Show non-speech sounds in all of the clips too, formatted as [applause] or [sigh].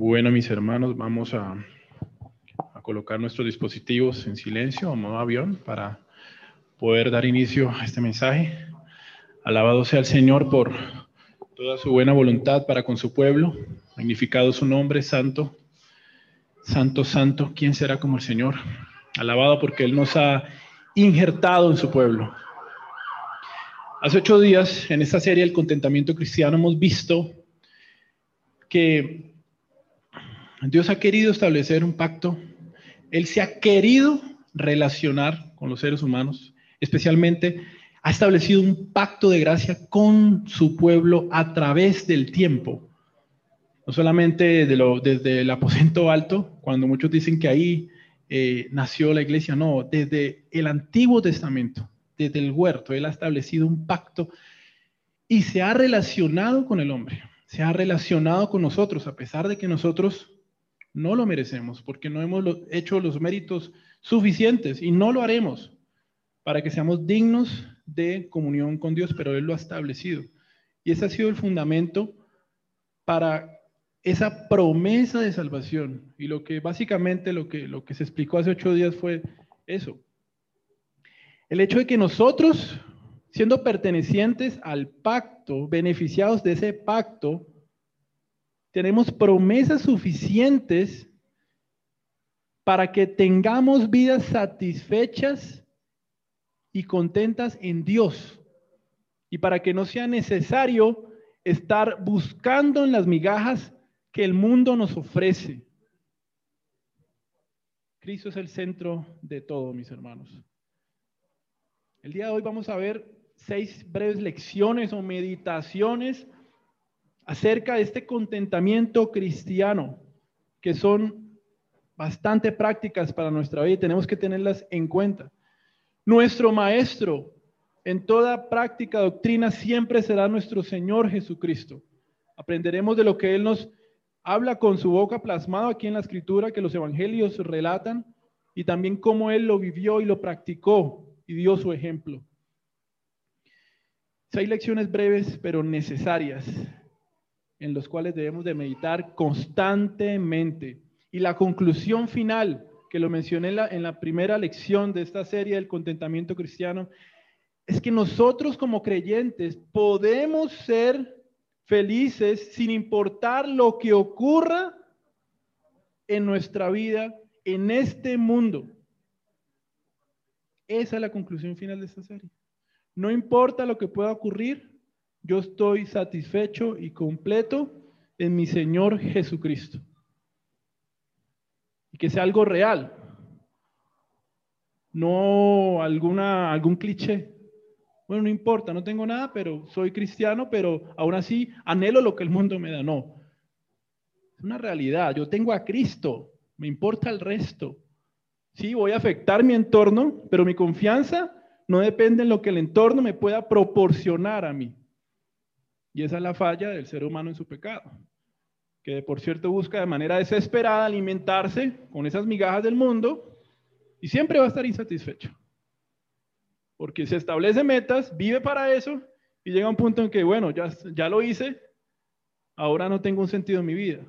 Bueno, mis hermanos, vamos a, colocar nuestros dispositivos en silencio, a modo avión, para poder dar inicio a este mensaje. Alabado sea el Señor por toda su buena voluntad para con su pueblo. Magnificado su nombre, santo. Santo, santo, ¿quién será como el Señor? Alabado porque Él nos ha injertado en su pueblo. Hace ocho días, en esta serie El contentamiento cristiano, hemos visto que Dios ha querido establecer un pacto. Él se ha querido relacionar con los seres humanos, especialmente ha establecido un pacto de gracia con su pueblo a través del tiempo. No solamente desde el aposento alto, cuando muchos dicen que ahí eh, nació la iglesia, no, desde el Antiguo Testamento, desde el huerto, Él ha establecido un pacto y se ha relacionado con el hombre, se ha relacionado con nosotros, a pesar de que nosotros no lo merecemos porque no hemos hecho los méritos suficientes y no lo haremos para que seamos dignos de comunión con Dios, pero Él lo ha establecido. Y ese ha sido el fundamento para esa promesa de salvación. Y lo que básicamente lo que, lo que se explicó hace ocho días fue eso. El hecho de que nosotros, siendo pertenecientes al pacto, beneficiados de ese pacto, tenemos promesas suficientes para que tengamos vidas satisfechas y contentas en Dios. Y para que no sea necesario estar buscando en las migajas que el mundo nos ofrece. Cristo es el centro de todo, mis hermanos. El día de hoy vamos a ver seis breves lecciones o meditaciones acerca de este contentamiento cristiano, que son bastante prácticas para nuestra vida y tenemos que tenerlas en cuenta. Nuestro maestro en toda práctica doctrina siempre será nuestro Señor Jesucristo. Aprenderemos de lo que Él nos habla con su boca plasmado aquí en la escritura que los evangelios relatan y también cómo Él lo vivió y lo practicó y dio su ejemplo. Seis lecciones breves pero necesarias en los cuales debemos de meditar constantemente. Y la conclusión final, que lo mencioné en la, en la primera lección de esta serie del contentamiento cristiano, es que nosotros como creyentes podemos ser felices sin importar lo que ocurra en nuestra vida, en este mundo. Esa es la conclusión final de esta serie. No importa lo que pueda ocurrir, yo estoy satisfecho y completo en mi Señor Jesucristo. Y que sea algo real, no alguna, algún cliché. Bueno, no importa, no tengo nada, pero soy cristiano, pero aún así anhelo lo que el mundo me da. No, es una realidad. Yo tengo a Cristo, me importa el resto. Sí, voy a afectar mi entorno, pero mi confianza no depende en lo que el entorno me pueda proporcionar a mí. Y esa es la falla del ser humano en su pecado, que por cierto busca de manera desesperada alimentarse con esas migajas del mundo y siempre va a estar insatisfecho. Porque se establece metas, vive para eso y llega un punto en que, bueno, ya, ya lo hice, ahora no tengo un sentido en mi vida.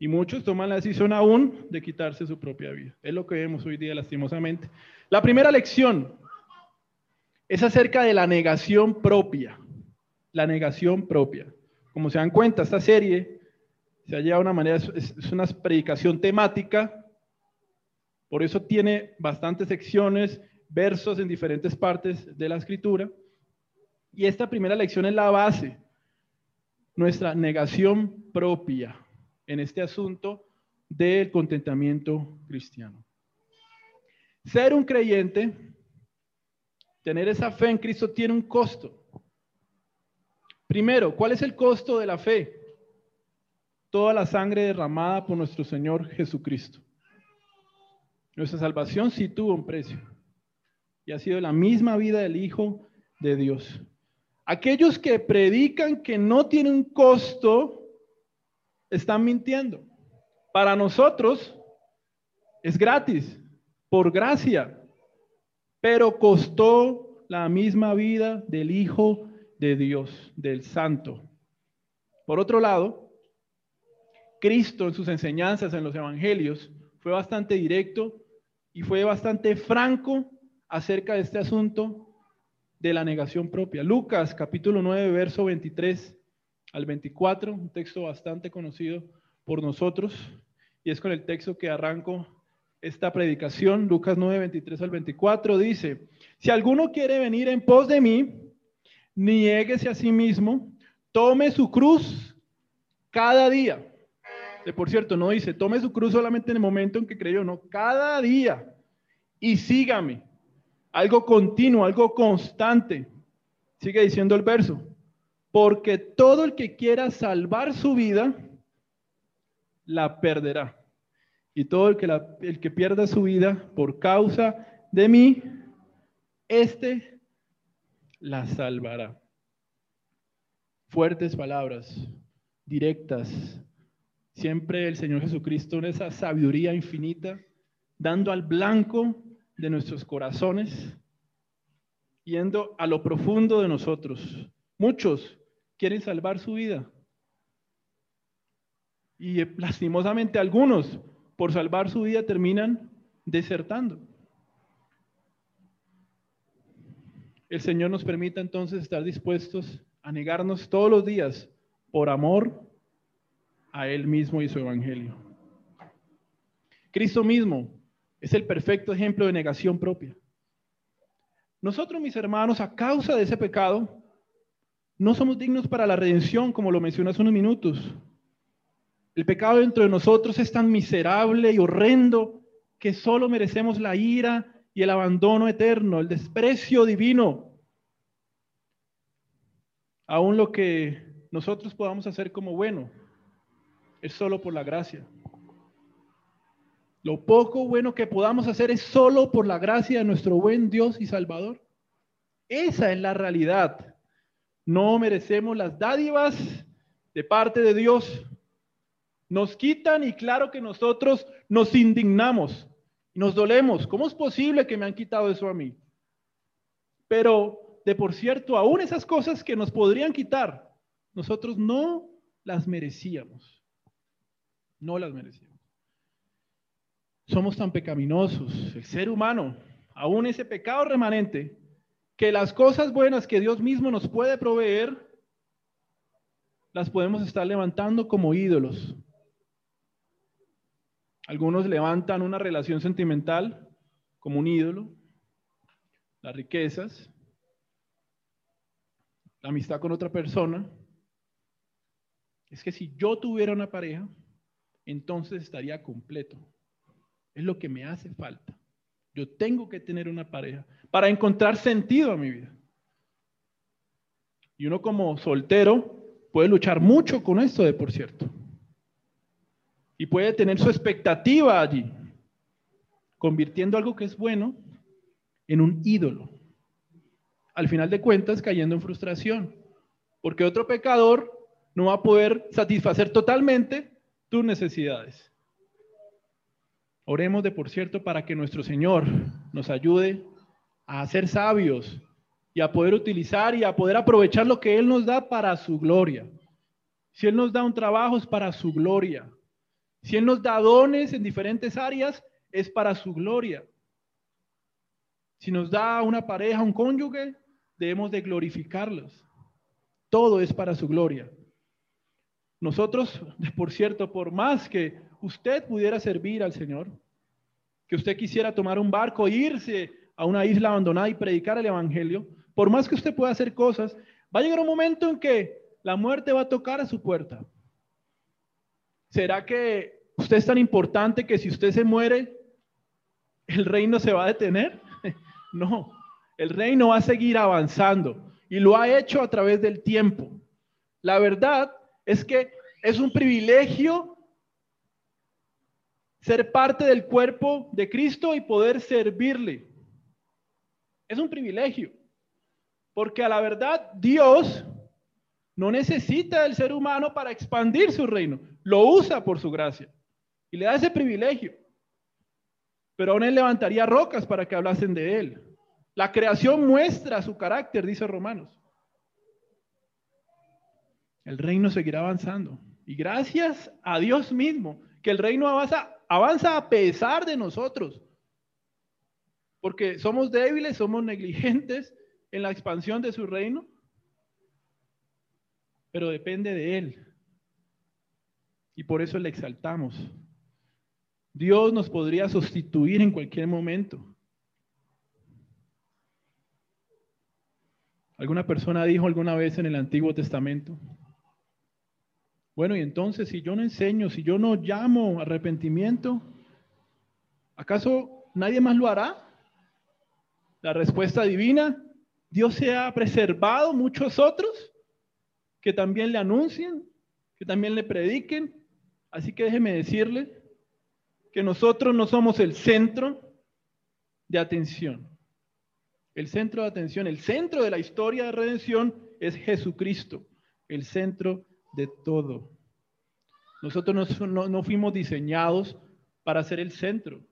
Y muchos toman la decisión aún de quitarse su propia vida. Es lo que vemos hoy día lastimosamente. La primera lección es acerca de la negación propia la negación propia. Como se dan cuenta, esta serie se ha llevado de una manera, es, una predicación temática, por eso tiene bastantes secciones, versos en diferentes partes de la escritura. Y esta primera lección es la base, nuestra negación propia en este asunto del contentamiento cristiano. Ser un creyente, tener esa fe en Cristo tiene un costo. Primero, ¿cuál es el costo de la fe? Toda la sangre derramada por nuestro Señor Jesucristo. Nuestra salvación sí tuvo un precio y ha sido la misma vida del Hijo de Dios. Aquellos que predican que no tiene un costo están mintiendo. Para nosotros es gratis, por gracia, pero costó la misma vida del Hijo de Dios, del Santo. Por otro lado, Cristo en sus enseñanzas en los evangelios fue bastante directo y fue bastante franco acerca de este asunto de la negación propia. Lucas capítulo 9, verso 23 al 24, un texto bastante conocido por nosotros, y es con el texto que arranco esta predicación. Lucas 9, 23 al 24 dice, si alguno quiere venir en pos de mí, niéguese a sí mismo, tome su cruz cada día. Por cierto, no dice, tome su cruz solamente en el momento en que creyó, no, cada día. Y sígame. Algo continuo, algo constante. Sigue diciendo el verso. Porque todo el que quiera salvar su vida, la perderá. Y todo el que, el que pierda su vida por causa de mí, este la salvará. Fuertes palabras, directas. Siempre el Señor Jesucristo en esa sabiduría infinita, dando al blanco de nuestros corazones, yendo a lo profundo de nosotros. Muchos quieren salvar su vida. Y lastimosamente algunos, por salvar su vida, terminan desertando. El Señor nos permita entonces estar dispuestos a negarnos todos los días por amor a Él mismo y su Evangelio. Cristo mismo es el perfecto ejemplo de negación propia. Nosotros, mis hermanos, a causa de ese pecado, no somos dignos para la redención, como lo mencioné hace unos minutos. El pecado dentro de nosotros es tan miserable y horrendo que solo merecemos la ira y el abandono eterno, el desprecio divino. Aún lo que nosotros podamos hacer como bueno es solo por la gracia. Lo poco bueno que podamos hacer es solo por la gracia de nuestro buen Dios y Salvador. Esa es la realidad. No merecemos las dádivas de parte de Dios. Nos quitan y claro que nosotros nos indignamos. Nos dolemos. ¿Cómo es posible que me han quitado eso a mí? Pero de por cierto, aún esas cosas que nos podrían quitar, nosotros no las merecíamos. No las merecíamos. Somos tan pecaminosos, el ser humano, aún ese pecado remanente, que las cosas buenas que Dios mismo nos puede proveer, las podemos estar levantando como ídolos, algunos levantan una relación sentimental como un ídolo, las riquezas, la amistad con otra persona. Es que si yo tuviera una pareja, entonces estaría completo. Es lo que me hace falta. Yo tengo que tener una pareja para encontrar sentido a mi vida. Y uno como soltero puede luchar mucho con esto de por cierto y puede tener su expectativa allí, convirtiendo algo que es bueno en un ídolo. Al final de cuentas, cayendo en frustración, porque otro pecador no va a poder satisfacer totalmente tus necesidades. Oremos de por cierto para que nuestro Señor nos ayude a ser sabios y a poder utilizar y a poder aprovechar lo que Él nos da para su gloria. Si Él nos da un trabajo es para su gloria. Si Él nos da dones en diferentes áreas, es para su gloria. Si nos da una pareja, un cónyuge, debemos de glorificarlos. Todo es para su gloria. Nosotros, por cierto, por más que usted pudiera servir al Señor, que usted quisiera tomar un barco e irse a una isla abandonada y predicar el Evangelio, por más que usted pueda hacer cosas, va a llegar un momento en que la muerte va a tocar a su puerta. ¿Será que usted es tan importante que si usted se muere, el reino se va a detener? [laughs] No, el reino va a seguir avanzando y lo ha hecho a través del tiempo. La verdad es que es un privilegio ser parte del cuerpo de Cristo y poder servirle. Es un privilegio, porque a la verdad Dios no necesita del ser humano para expandir su reino lo usa por su gracia y le da ese privilegio. Pero aún él levantaría rocas para que hablasen de él. La creación muestra su carácter, dice Romanos. El reino seguirá avanzando Y gracias a Dios mismo, que el reino avanza, avanza a pesar de nosotros. Porque somos débiles, somos negligentes en la expansión de su reino, pero depende de Él. Y por eso le exaltamos. Dios nos podría sustituir en cualquier momento. ¿Alguna persona dijo alguna vez en el Antiguo Testamento? Bueno, y entonces si yo no enseño, si yo no llamo arrepentimiento, ¿acaso nadie más lo hará? La respuesta divina, Dios se ha preservado muchos otros que también le anuncien, que también le prediquen. Así que déjeme decirle que nosotros no somos el centro de atención. El centro de atención, el centro de la historia de redención es Jesucristo, el centro de todo. Nosotros no, no, fuimos diseñados para ser el centro.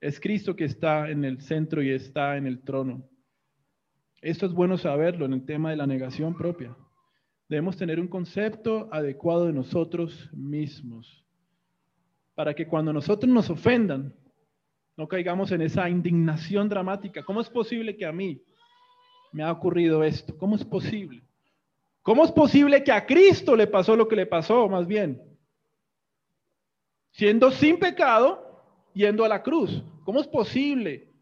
Es Cristo que está en el centro y está en el trono. Esto es bueno saberlo en el tema de la negación propia. Debemos tener un concepto adecuado de nosotros mismos para que cuando nosotros nos ofendan, no caigamos en esa indignación dramática. ¿Cómo es posible que a mí me ha ocurrido esto? ¿Cómo es posible? ¿Cómo es posible que a Cristo le pasó lo que le pasó, más bien? Siendo sin pecado, yendo a la cruz. ¿Cómo es posible?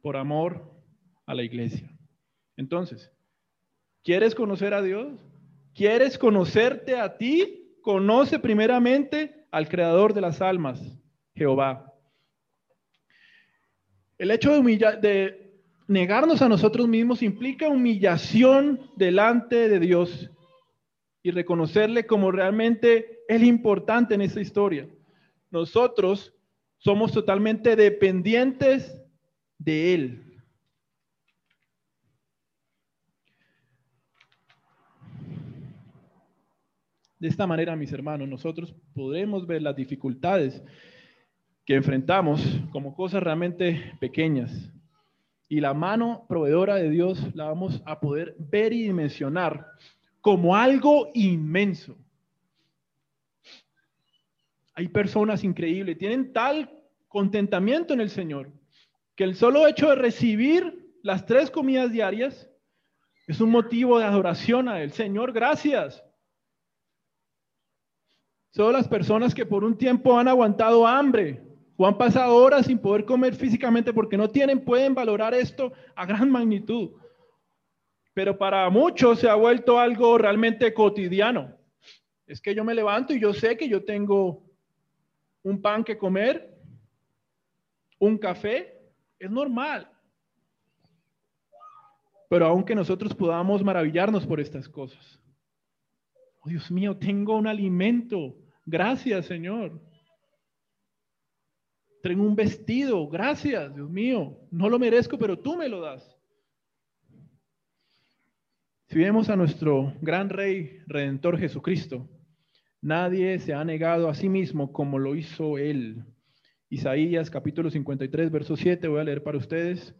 Por amor a la iglesia. Entonces, ¿quieres conocer a Dios? ¿Quieres conocerte a ti? Conoce primeramente al creador de las almas, Jehová. El hecho de, de negarnos a nosotros mismos implica humillación delante de Dios y reconocerle como realmente el importante en esa historia. Nosotros somos totalmente dependientes de Él. De esta manera, mis hermanos, nosotros podremos ver las dificultades que enfrentamos como cosas realmente pequeñas, y la mano proveedora de Dios la vamos a poder ver y dimensionar como algo inmenso. Hay personas increíbles, tienen tal contentamiento en el Señor que el solo hecho de recibir las tres comidas diarias es un motivo de adoración a Él. Señor, gracias. Son las personas que por un tiempo han aguantado hambre, o han pasado horas sin poder comer físicamente porque no tienen, pueden valorar esto a gran magnitud. Pero para muchos se ha vuelto algo realmente cotidiano. Es que yo me levanto y yo sé que yo tengo un pan que comer, un café, es normal. Pero aunque nosotros podamos maravillarnos por estas cosas. Oh, Dios mío, tengo un alimento. Gracias, Señor. Tengo un vestido, gracias, Dios mío. No lo merezco, pero tú me lo das. Si vemos a nuestro gran Rey Redentor Jesucristo, nadie se ha negado a sí mismo como lo hizo Él. Isaías capítulo 53, verso 7, voy a leer para ustedes.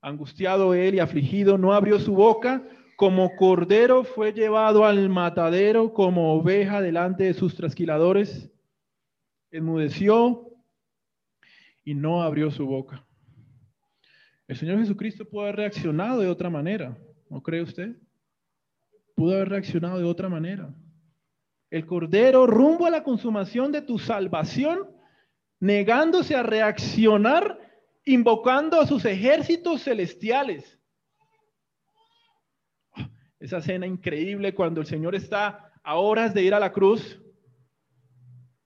Angustiado Él y afligido, no abrió su boca, como cordero fue llevado al matadero, como oveja delante de sus trasquiladores. Enmudeció y no abrió su boca. El Señor Jesucristo pudo haber reaccionado de otra manera, ¿no cree usted? Pudo haber reaccionado de otra manera. El Cordero rumbo a la consumación de tu salvación, negándose a reaccionar, invocando a sus ejércitos celestiales. Esa escena increíble cuando el Señor está a horas de ir a la cruz,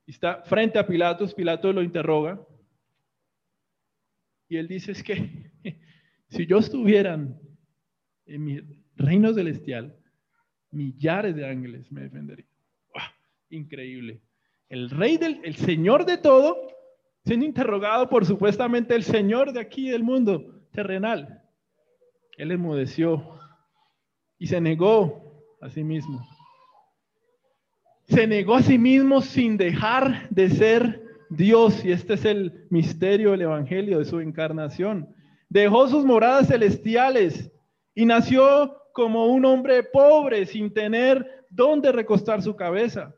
está frente a Pilatos, Pilatos lo interroga, y él dice, es que [laughs] si yo estuviera en mi reino celestial, millares de ángeles me defenderían. Increíble. El rey del, el señor de todo, siendo interrogado por supuestamente el señor de aquí del mundo terrenal. Él enmudeció y se negó a sí mismo. Se negó a sí mismo sin dejar de ser Dios, y este es el misterio del Evangelio de su encarnación, dejó sus moradas celestiales y nació como un hombre pobre sin tener dónde recostar su cabeza.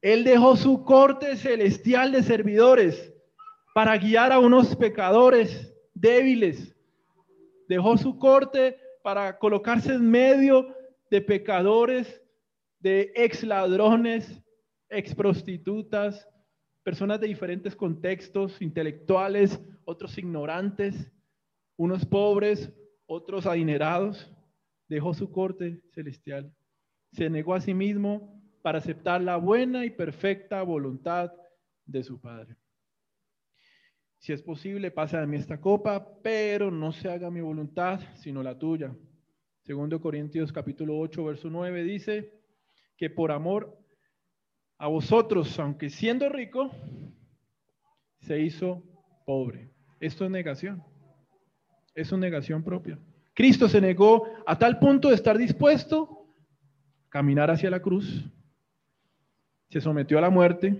Él dejó su corte celestial de servidores para guiar a unos pecadores débiles. Dejó su corte para colocarse en medio de pecadores, de ex ladrones, ex prostitutas, personas de diferentes contextos, intelectuales, otros ignorantes, unos pobres, otros adinerados. Dejó su corte celestial. Se negó a sí mismo para aceptar la buena y perfecta voluntad de su Padre. Si es posible, pase a mí esta copa, pero no se haga mi voluntad, sino la tuya. Segundo Corintios capítulo 8, verso 9 dice que por amor a vosotros, aunque siendo rico, se hizo pobre. Esto es negación. Es una negación propia. Cristo se negó a tal punto de estar dispuesto a caminar hacia la cruz, se sometió a la muerte,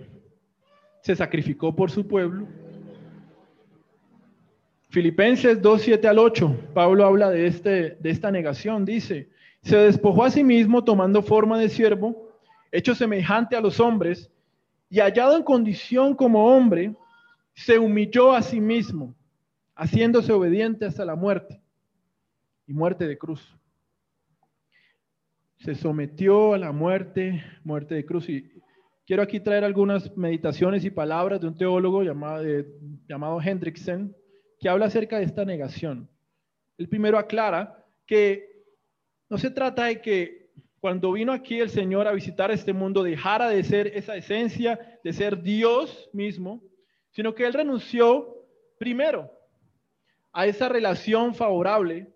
se sacrificó por su pueblo. Filipenses 2, 7 al 8, Pablo habla de, este, de esta negación, dice, se despojó a sí mismo tomando forma de siervo, hecho semejante a los hombres, y hallado en condición como hombre, se humilló a sí mismo, haciéndose obediente hasta la muerte y muerte de cruz. Se sometió a la muerte, muerte de cruz. Y Quiero aquí traer algunas meditaciones y palabras de un teólogo llamado, llamado Hendrickson, que habla acerca de esta negación. El primero aclara que no se trata de que cuando vino aquí el Señor a visitar este mundo dejara de ser esa esencia, de ser Dios mismo, sino que Él renunció primero a esa relación favorable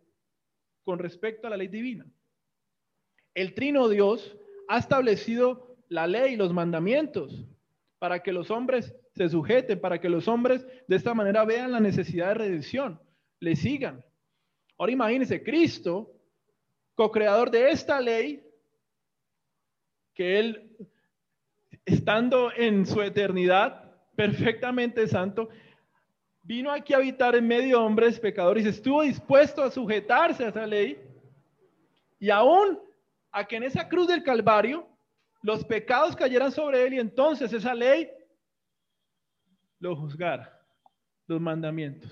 con respecto a la ley divina. El trino Dios ha establecido la ley, los mandamientos, para que los hombres se sujeten, para que los hombres de esta manera vean la necesidad de redención, le sigan. Ahora imagínense, Cristo, co-creador de esta ley, que Él, estando en su eternidad, perfectamente santo, vino aquí a habitar en medio de hombres pecadores estuvo dispuesto a sujetarse a esa ley y aún a que en esa cruz del Calvario los pecados cayeran sobre él y entonces esa ley lo juzgara, los mandamientos.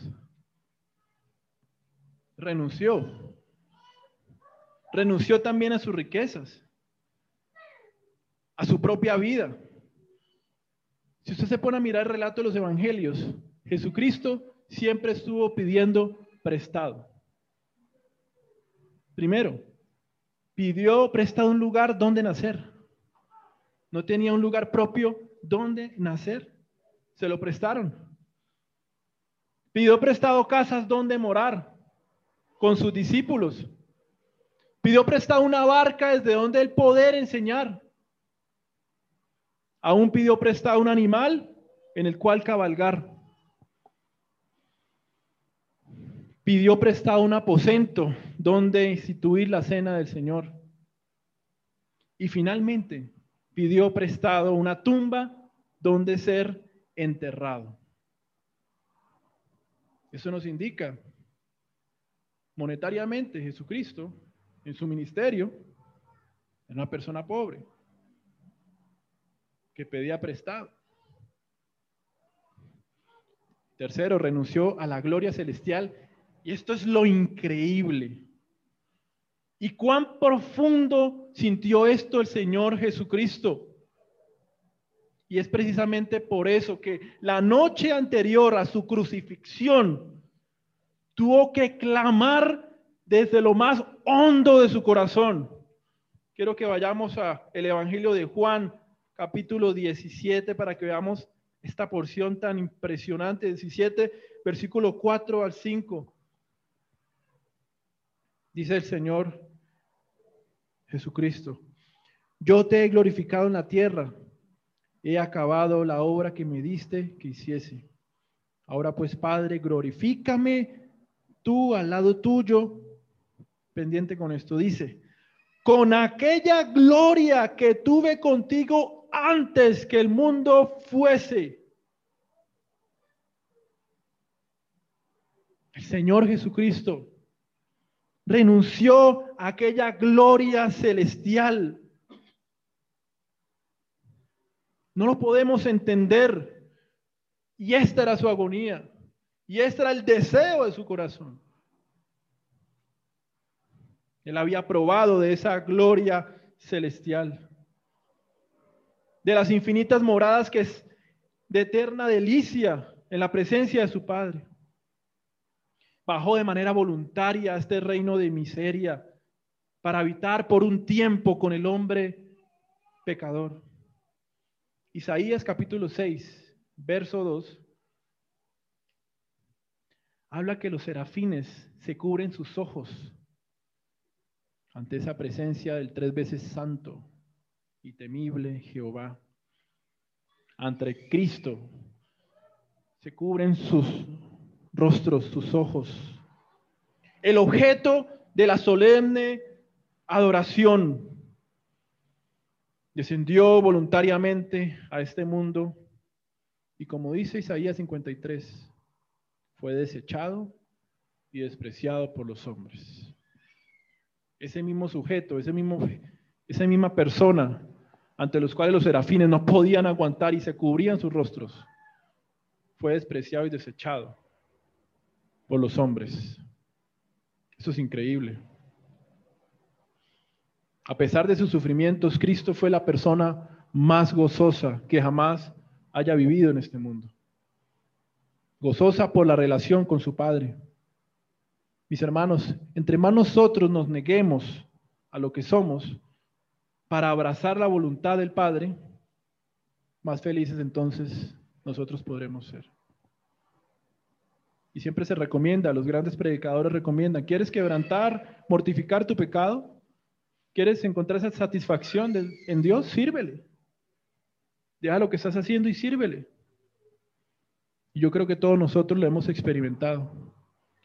Renunció. Renunció también a sus riquezas, a su propia vida. Si usted se pone a mirar el relato de los evangelios, Jesucristo siempre estuvo pidiendo prestado. Primero, pidió prestado un lugar donde nacer no tenía un lugar propio donde nacer. Se lo prestaron. Pidió prestado casas donde morar con sus discípulos. Pidió prestado una barca desde donde él poder enseñar. Aún pidió prestado un animal en el cual cabalgar. Pidió prestado un aposento donde instituir la cena del Señor. Y finalmente pidió prestado una tumba donde ser enterrado. Eso nos indica monetariamente Jesucristo en su ministerio era una persona pobre que pedía prestado. Tercero, renunció a la gloria celestial y esto es lo increíble. ¿Y cuán profundo sintió esto el Señor Jesucristo? Y es precisamente por eso que la noche anterior a su crucifixión tuvo que clamar desde lo más hondo de su corazón. Quiero que vayamos a el Evangelio de Juan, capítulo 17, para que veamos esta porción tan impresionante, 17, versículo 4 al 5. Dice el Señor Jesucristo, yo te he glorificado en la tierra, he acabado la obra que me diste que hiciese. Ahora pues, Padre, glorifícame tú al lado tuyo, pendiente con esto, dice, con aquella gloria que tuve contigo antes que el mundo fuese. El Señor Jesucristo renunció a aquella gloria celestial. No lo podemos entender. Y esta era su agonía. Y este era el deseo de su corazón. Él había probado de esa gloria celestial, de las infinitas moradas que es de eterna delicia en la presencia de su Padre. Bajó de manera voluntaria a este reino de miseria para habitar por un tiempo con el hombre pecador. Isaías capítulo 6, verso 2 habla que los serafines se cubren sus ojos ante esa presencia del tres veces santo y temible Jehová. Ante Cristo se cubren sus rostros, sus ojos. El objeto de la solemne adoración descendió voluntariamente a este mundo y como dice Isaías 53, fue desechado y despreciado por los hombres. Ese mismo sujeto, ese mismo, esa misma persona ante los cuales los serafines no podían aguantar y se cubrían sus rostros, fue despreciado y desechado por los hombres. Eso es increíble. A pesar de sus sufrimientos, Cristo fue la persona más gozosa que jamás haya vivido en este mundo gozosa por la relación con su Padre. Mis hermanos, entre más nosotros nos neguemos a lo que somos para abrazar la voluntad del Padre, más felices entonces nosotros podremos ser. Y siempre se recomienda, los grandes predicadores recomiendan, ¿quieres quebrantar, mortificar tu pecado? ¿Quieres encontrar esa satisfacción en Dios? Sírvele. Deja lo que estás haciendo y sírvele. Y yo creo que todos nosotros lo hemos experimentado.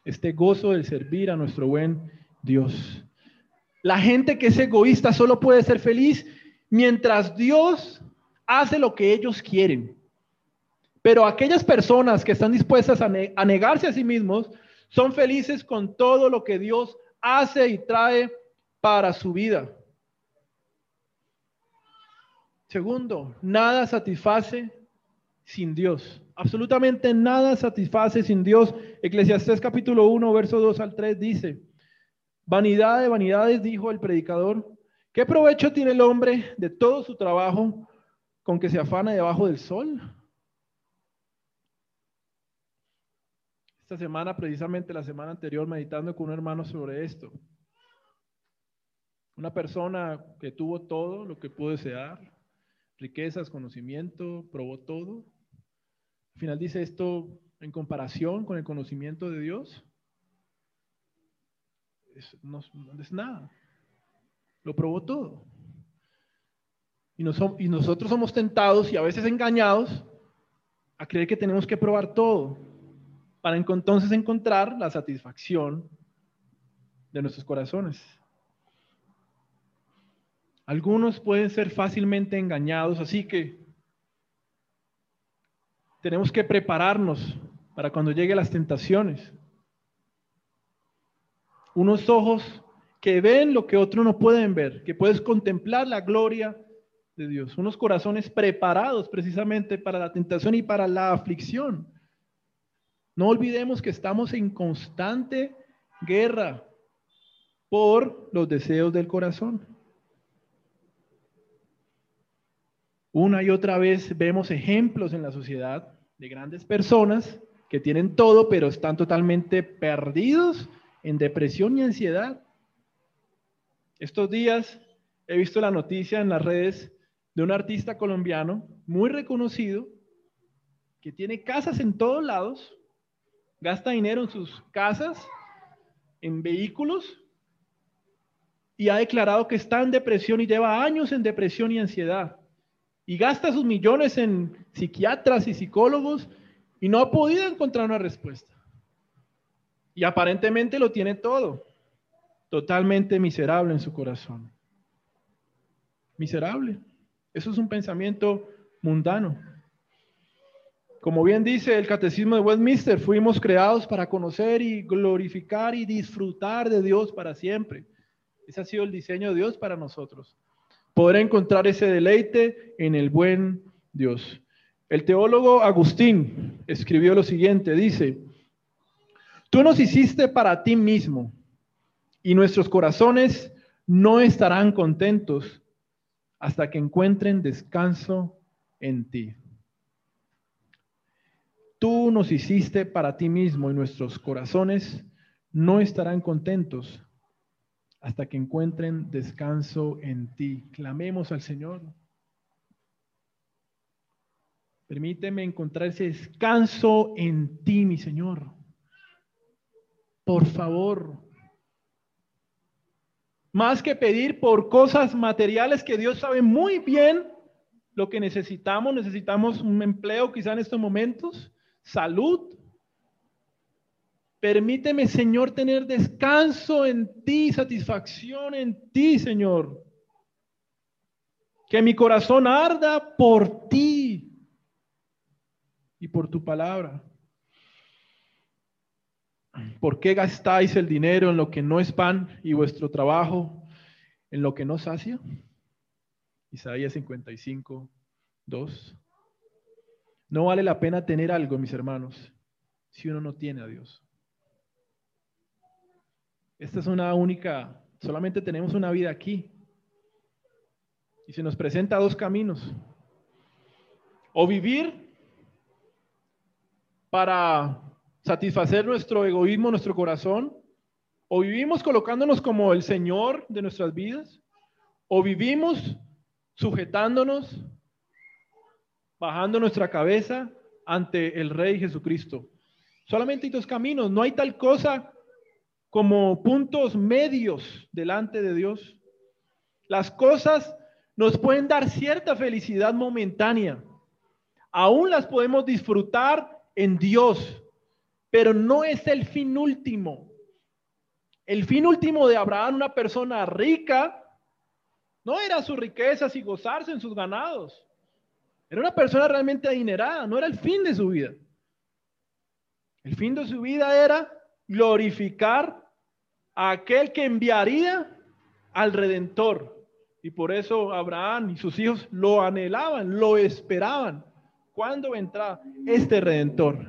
Este gozo de servir a nuestro buen Dios. La gente que es egoísta solo puede ser feliz mientras Dios hace lo que ellos quieren. Pero aquellas personas que están dispuestas a, negarse a sí mismos son felices con todo lo que Dios hace y trae para su vida. Segundo, nada satisface sin Dios. Absolutamente nada satisface sin Dios. Eclesiastés capítulo 1, verso 2 al 3 dice, vanidad de vanidades, dijo el predicador, ¿qué provecho tiene el hombre de todo su trabajo con que se afana debajo del sol? Esta semana, precisamente la semana anterior, meditando con un hermano sobre esto. Una persona que tuvo todo lo que pudo desear, riquezas, conocimiento, probó todo, al final dice esto en comparación con el conocimiento de Dios. no, es nada. Lo probó todo. Y, y nosotros somos tentados y a veces engañados a creer que tenemos que probar todo para entonces encontrar la satisfacción de nuestros corazones. Algunos pueden ser fácilmente engañados, así que tenemos que prepararnos para cuando lleguen las tentaciones. Unos ojos que ven lo que otros no pueden ver, que puedes contemplar la gloria de Dios. Unos corazones preparados precisamente para la tentación y para la aflicción. No olvidemos que estamos en constante guerra por los deseos del corazón. Una y otra vez vemos ejemplos en la sociedad de grandes personas que tienen todo, pero están totalmente perdidos en depresión y ansiedad. Estos días he visto la noticia en las redes de un artista colombiano muy reconocido que tiene casas en todos lados, gasta dinero en sus casas, en vehículos, y ha declarado que está en depresión y lleva años en depresión y ansiedad y gasta sus millones en psiquiatras y psicólogos y no ha podido encontrar una respuesta. Y aparentemente lo tiene todo, totalmente miserable en su corazón. Miserable. Eso es un pensamiento mundano. como bien dice el Catecismo de Westminster, fuimos creados para conocer y glorificar y disfrutar de Dios para siempre. Ese ha sido el diseño de Dios para nosotros. Poder encontrar ese deleite en el buen Dios. El teólogo Agustín escribió lo siguiente, dice, tú nos hiciste para ti mismo y nuestros corazones no estarán contentos hasta que encuentren descanso en ti. Tú nos hiciste para ti mismo y nuestros corazones no estarán contentos hasta que encuentren descanso en ti. Clamemos al Señor. Permíteme encontrar ese descanso en ti, mi Señor. Por favor. Más que pedir por cosas materiales que Dios sabe muy bien lo que necesitamos. Necesitamos un empleo quizá en estos momentos, salud, Permíteme, Señor, tener descanso en ti, satisfacción en ti, Señor. Que mi corazón arda por ti y por tu palabra. ¿Por qué gastáis el dinero en lo que no es pan y vuestro trabajo en lo que no sacia? Isaías 55, 2. No vale la pena tener algo, mis hermanos, si uno no tiene a Dios. Esta es una única, solamente tenemos una vida aquí. Y se nos presenta dos caminos. O vivir para satisfacer nuestro egoísmo, nuestro corazón, o vivimos colocándonos como el Señor de nuestras vidas, o vivimos sujetándonos, bajando nuestra cabeza ante el Rey Jesucristo. Solamente hay dos caminos, no hay tal cosa como puntos medios delante de Dios. Las cosas nos pueden dar cierta felicidad momentánea. Aún las podemos disfrutar en Dios, pero no es el fin último. El fin último de Abraham, una persona rica, no era sus riquezas y gozarse en sus ganados. Era una persona realmente adinerada, no era el fin de su vida. El fin de su vida era glorificar aquel que enviaría al Redentor. Y por eso Abraham y sus hijos lo anhelaban, lo esperaban. ¿Cuándo vendrá este Redentor?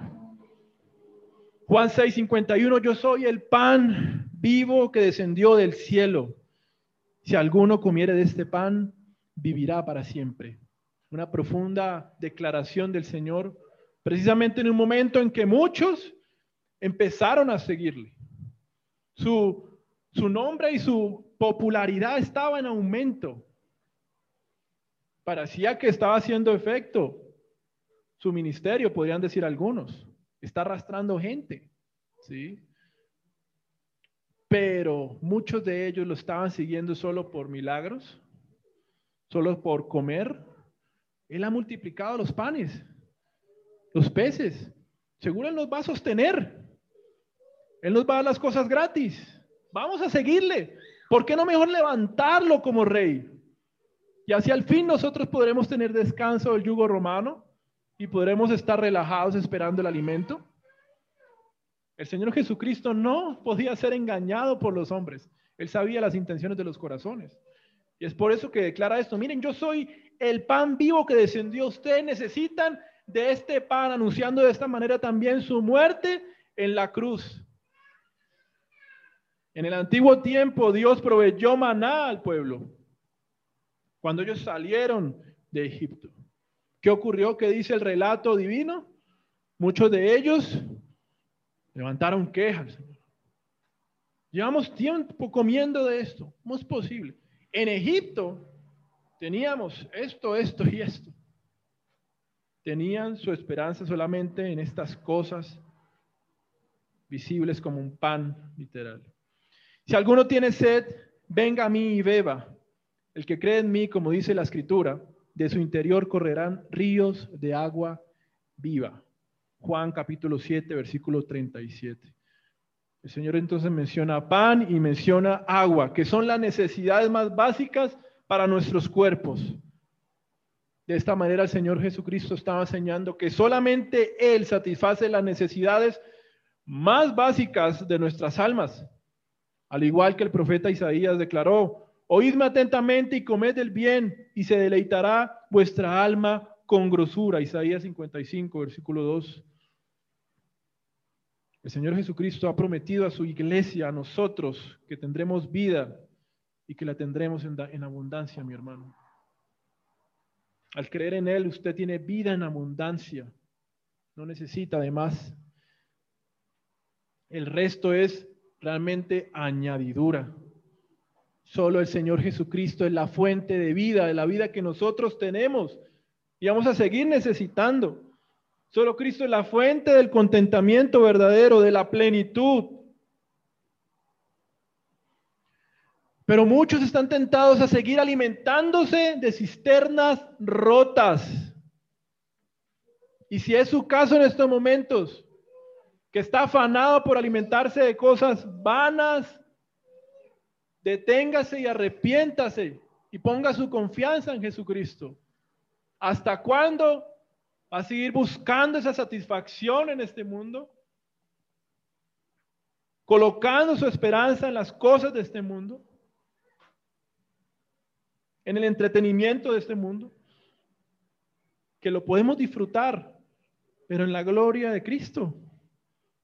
Juan 6:51, yo soy el pan vivo que descendió del cielo. Si alguno comiere de este pan, vivirá para siempre. Una profunda declaración del Señor, precisamente en un momento en que muchos empezaron a seguirle. Su, nombre y su popularidad estaba en aumento. Parecía que estaba haciendo efecto. Su ministerio, podrían decir algunos, está arrastrando gente, ¿sí? Pero muchos de ellos lo estaban siguiendo solo por milagros, solo por comer. Él ha multiplicado los panes, los peces. Seguro Él nos va a sostener. Él nos va a dar las cosas gratis. Vamos a seguirle. ¿Por qué no mejor levantarlo como rey? Y así al fin nosotros podremos tener descanso del yugo romano y podremos estar relajados esperando el alimento. El Señor Jesucristo no podía ser engañado por los hombres. Él sabía las intenciones de los corazones. Y es por eso que declara esto. Miren, yo soy el pan vivo que descendió. Ustedes necesitan de este pan, anunciando de esta manera también su muerte en la cruz. En el antiguo tiempo Dios proveyó maná al pueblo cuando ellos salieron de Egipto. ¿Qué ocurrió? ¿Qué dice el relato divino? Muchos de ellos levantaron quejas. Llevamos tiempo comiendo de esto. ¿Cómo es posible? En Egipto teníamos esto, esto y esto. Tenían su esperanza solamente en estas cosas visibles como un pan literal. Si alguno tiene sed, venga a mí y beba. El que cree en mí, como dice la escritura, de su interior correrán ríos de agua viva. Juan capítulo 7, versículo 37. El Señor entonces menciona pan y menciona agua, que son las necesidades más básicas para nuestros cuerpos. De esta manera el Señor Jesucristo estaba enseñando que solamente Él satisface las necesidades más básicas de nuestras almas. Al igual que el profeta Isaías declaró, oídme atentamente y comed el bien y se deleitará vuestra alma con grosura. Isaías 55, versículo 2. El Señor Jesucristo ha prometido a su iglesia, a nosotros, que tendremos vida y que la tendremos en, abundancia, mi hermano. Al creer en Él, usted tiene vida en abundancia. No necesita además. El resto es realmente añadidura. Solo el Señor Jesucristo es la fuente de vida, de la vida que nosotros tenemos y vamos a seguir necesitando. Solo Cristo es la fuente del contentamiento verdadero, de la plenitud. Pero muchos están tentados a seguir alimentándose de cisternas rotas. Y si es su caso en estos momentos, que está afanado por alimentarse de cosas vanas, deténgase y arrepiéntase y ponga su confianza en Jesucristo. ¿Hasta cuándo va a seguir buscando esa satisfacción en este mundo? Colocando su esperanza en las cosas de este mundo, en el entretenimiento de este mundo, que lo podemos disfrutar, pero en la gloria de Cristo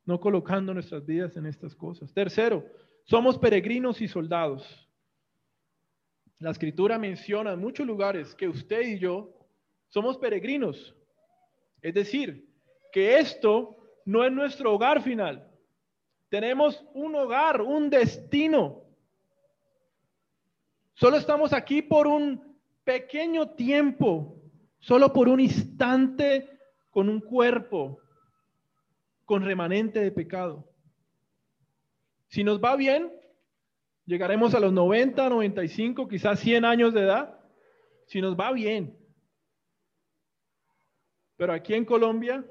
no colocando nuestras vidas en estas cosas. Tercero, somos peregrinos y soldados. La escritura menciona en muchos lugares que usted y yo somos peregrinos. Es decir, que esto no es nuestro hogar final. Tenemos un hogar, un destino. Solo estamos aquí por un pequeño tiempo, solo por un instante con un cuerpo, con remanente de pecado. Si nos va bien, llegaremos a los 90, 95, quizás 100 años de edad. Si nos va bien. Pero aquí en Colombia,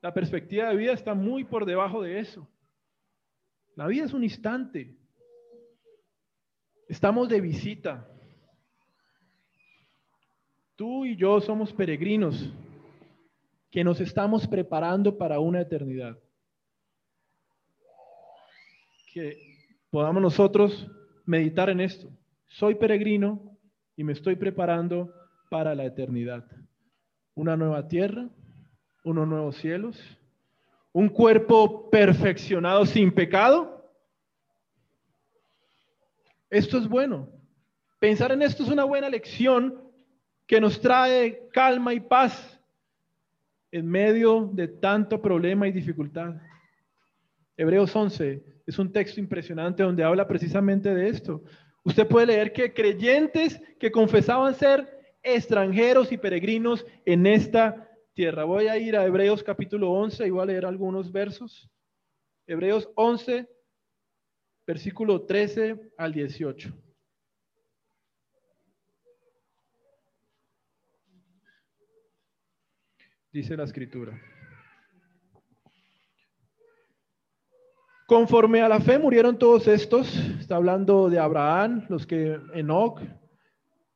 la perspectiva de vida está muy por debajo de eso. La vida es un instante. Estamos de visita. Tú y yo somos peregrinos que nos estamos preparando para una eternidad. Que podamos nosotros meditar en esto. Soy peregrino y me estoy preparando para la eternidad. Una nueva tierra, unos nuevos cielos, un cuerpo perfeccionado sin pecado. Esto es bueno. Pensar en esto es una buena lección que nos trae calma y paz en medio de tanto problema y dificultad. Hebreos 11 es un texto impresionante donde habla precisamente de esto. Usted puede leer que creyentes que confesaban ser extranjeros y peregrinos en esta tierra. Voy a ir a Hebreos capítulo 11 y voy a leer algunos versos. Hebreos 11, versículo 13 al 18. Dice la escritura. Conforme a la fe murieron todos estos, está hablando de Abraham, los que Enoch,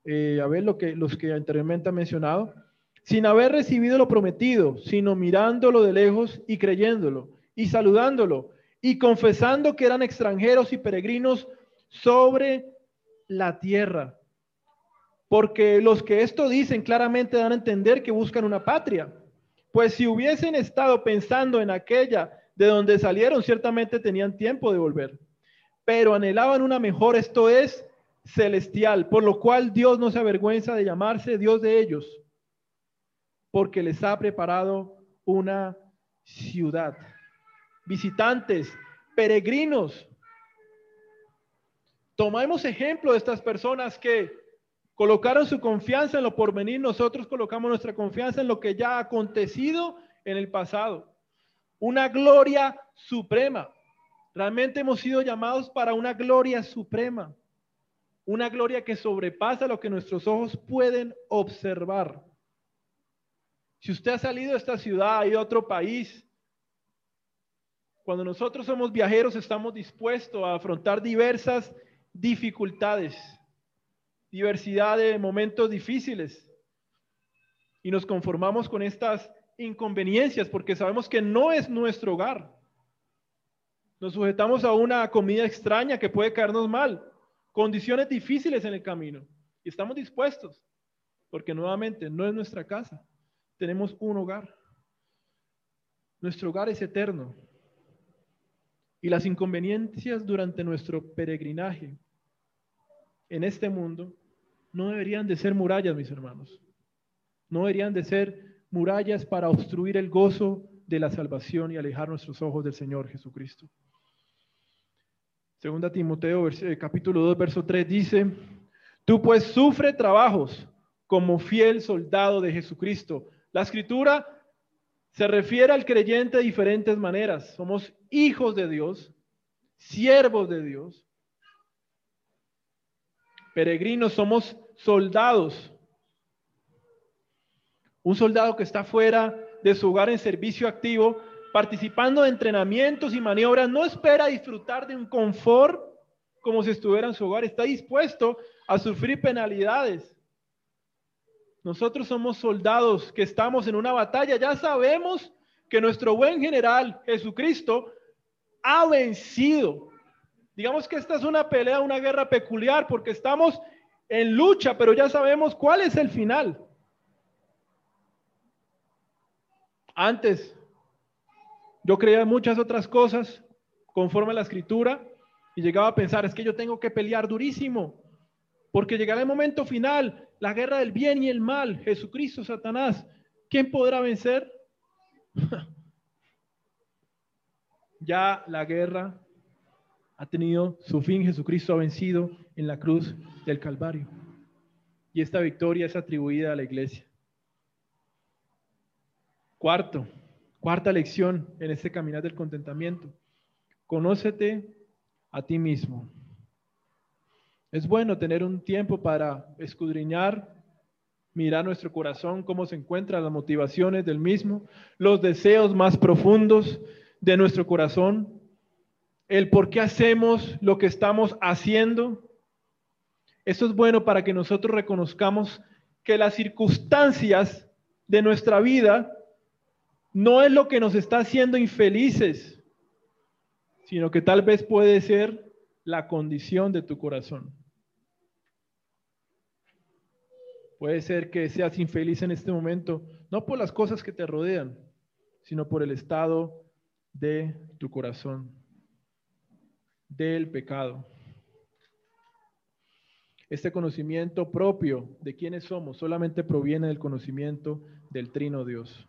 eh, a ver lo que, los que anteriormente ha mencionado, sin haber recibido lo prometido, sino mirándolo de lejos y creyéndolo y saludándolo y confesando que eran extranjeros y peregrinos sobre la tierra. Porque los que esto dicen claramente dan a entender que buscan una patria. Pues si hubiesen estado pensando en aquella de donde salieron, ciertamente tenían tiempo de volver. Pero anhelaban una mejor, esto es celestial, por lo cual Dios no se avergüenza de llamarse Dios de ellos, porque les ha preparado una ciudad. Visitantes, peregrinos. Tomamos ejemplo de estas personas que colocaron su confianza en lo porvenir, nosotros colocamos nuestra confianza en lo que ya ha acontecido en el pasado. Una gloria suprema. Realmente hemos sido llamados para una gloria suprema. Una gloria que sobrepasa lo que nuestros ojos pueden observar. Si usted ha salido de esta ciudad y de otro país, cuando nosotros somos viajeros estamos dispuestos a afrontar diversas dificultades diversidad de momentos difíciles. y nos conformamos con estas inconveniencias porque sabemos que no es nuestro hogar. Nos sujetamos a una comida extraña que puede caernos mal, condiciones difíciles en el camino y estamos dispuestos porque nuevamente no es nuestra casa. Tenemos un hogar. Nuestro hogar es eterno. Y las inconveniencias durante nuestro peregrinaje en este mundo no deberían de ser murallas, mis hermanos. No deberían de ser murallas para obstruir el gozo de la salvación y alejar nuestros ojos del Señor Jesucristo. Segunda Timoteo eh, capítulo 2 verso 3 dice, tú pues sufre trabajos como fiel soldado de Jesucristo. La escritura se refiere al creyente de diferentes maneras. Somos hijos de Dios, siervos de Dios, peregrinos, somos soldados. Un soldado que está fuera de su hogar en servicio activo, participando de entrenamientos y maniobras, no espera disfrutar de un confort como si estuviera en su hogar, está dispuesto a sufrir penalidades. Nosotros somos soldados que estamos en una batalla, ya sabemos que nuestro buen general Jesucristo ha vencido. Digamos que esta es una pelea, una guerra peculiar, porque estamos en lucha, pero ya sabemos cuál es el final. Antes, yo creía en muchas otras cosas conforme a la escritura y llegaba a pensar, es que yo tengo que pelear durísimo, porque llegará el momento final, la guerra del bien y el mal, Jesucristo, Satanás, ¿quién podrá vencer? [laughs] ya la guerra ha tenido su fin, Jesucristo ha vencido en la cruz del Calvario. Y esta victoria es atribuida a la iglesia. Cuarto, cuarta lección en este caminar del contentamiento. Conócete a ti mismo. Es bueno tener un tiempo para escudriñar, mirar nuestro corazón, cómo se encuentran las motivaciones del mismo, los deseos más profundos de nuestro corazón, el por qué hacemos lo que estamos haciendo. Esto es bueno para que nosotros reconozcamos que las circunstancias de nuestra vida no es lo que nos está haciendo infelices, sino que tal vez puede ser la condición de tu corazón. Puede ser que seas infeliz en este momento, no por las cosas que te rodean, sino por el estado de tu corazón del pecado. Este conocimiento propio de quiénes somos solamente proviene del conocimiento del trino Dios.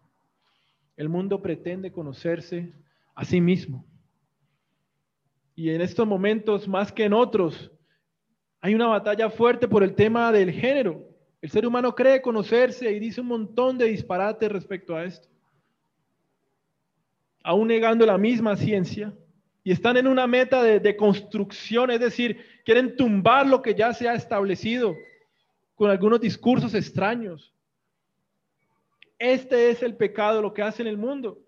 El mundo pretende conocerse a sí mismo. Y en estos momentos, más que en otros, hay una batalla fuerte por el tema del género. El ser humano cree conocerse y dice un montón de disparates respecto a esto. Aún negando la misma ciencia, y están en una meta de, construcción, es decir, quieren tumbar lo que ya se ha establecido con algunos discursos extraños. Este es el pecado, lo que hace en el mundo.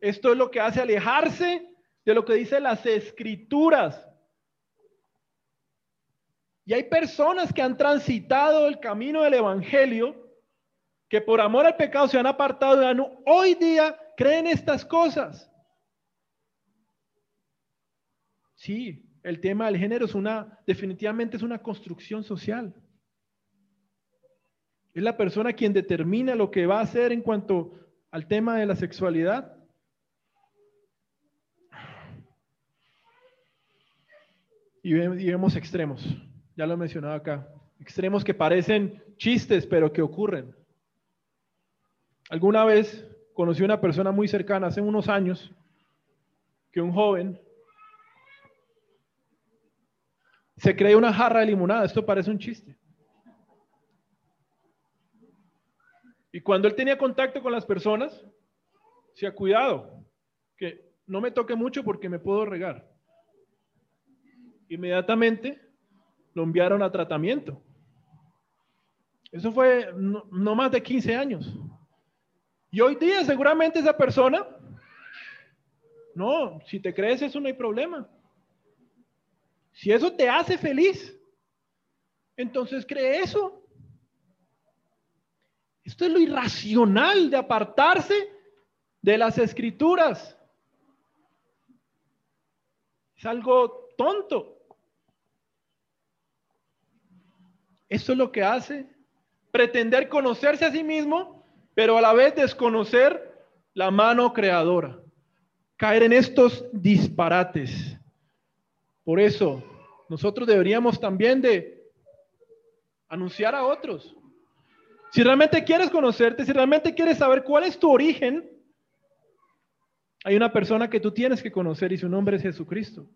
Esto es lo que hace alejarse de lo que dicen las escrituras. Y hay personas que han transitado el camino del Evangelio, que por amor al pecado se han apartado de hoy día creen estas cosas. Sí, el tema del género es una, definitivamente es una construcción social. Es la persona quien determina lo que va a hacer en cuanto al tema de la sexualidad. Y vemos extremos, ya lo he mencionado acá, extremos que parecen chistes, pero que ocurren. Alguna vez conocí a una persona muy cercana, hace unos años, que un joven se cree una jarra de limonada. Esto parece un chiste. Y cuando él tenía contacto con las personas, se ha cuidado, que no me toque mucho porque me puedo regar. Inmediatamente lo enviaron a tratamiento. Eso fue no, no más de 15 años. Y hoy día seguramente esa persona, no, si te crees eso no hay problema. Si eso te hace feliz, entonces cree eso. Esto es lo irracional de apartarse de las escrituras. Es algo tonto. Eso es lo que hace pretender conocerse a sí mismo, pero a la vez desconocer la mano creadora. Caer en estos disparates. Por eso, nosotros deberíamos también de anunciar a otros. Si realmente quieres conocerte, si realmente quieres saber cuál es tu origen, hay una persona que tú tienes que conocer y su nombre es Jesucristo.